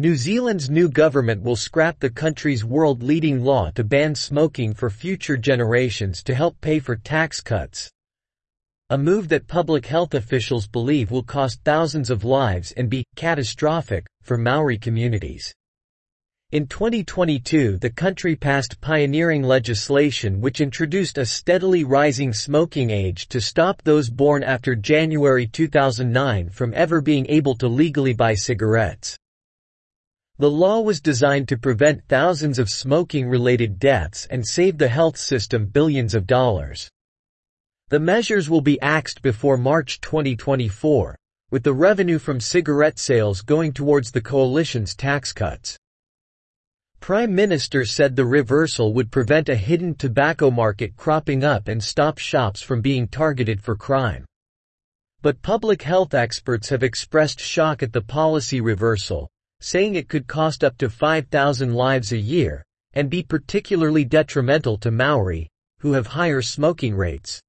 New Zealand's new government will scrap the country's world-leading law to ban smoking for future generations to help pay for tax cuts. A move that public health officials believe will cost thousands of lives and be catastrophic for Maori communities. In 2022 the country passed pioneering legislation which introduced a steadily rising smoking age to stop those born after January 2009 from ever being able to legally buy cigarettes. The law was designed to prevent thousands of smoking-related deaths and save the health system billions of dollars. The measures will be axed before March 2024, with the revenue from cigarette sales going towards the coalition's tax cuts. Prime Minister said the reversal would prevent a hidden tobacco market cropping up and stop shops from being targeted for crime. But public health experts have expressed shock at the policy reversal, saying it could cost up to 5,000 lives a year, and be particularly detrimental to Maori, who have higher smoking rates.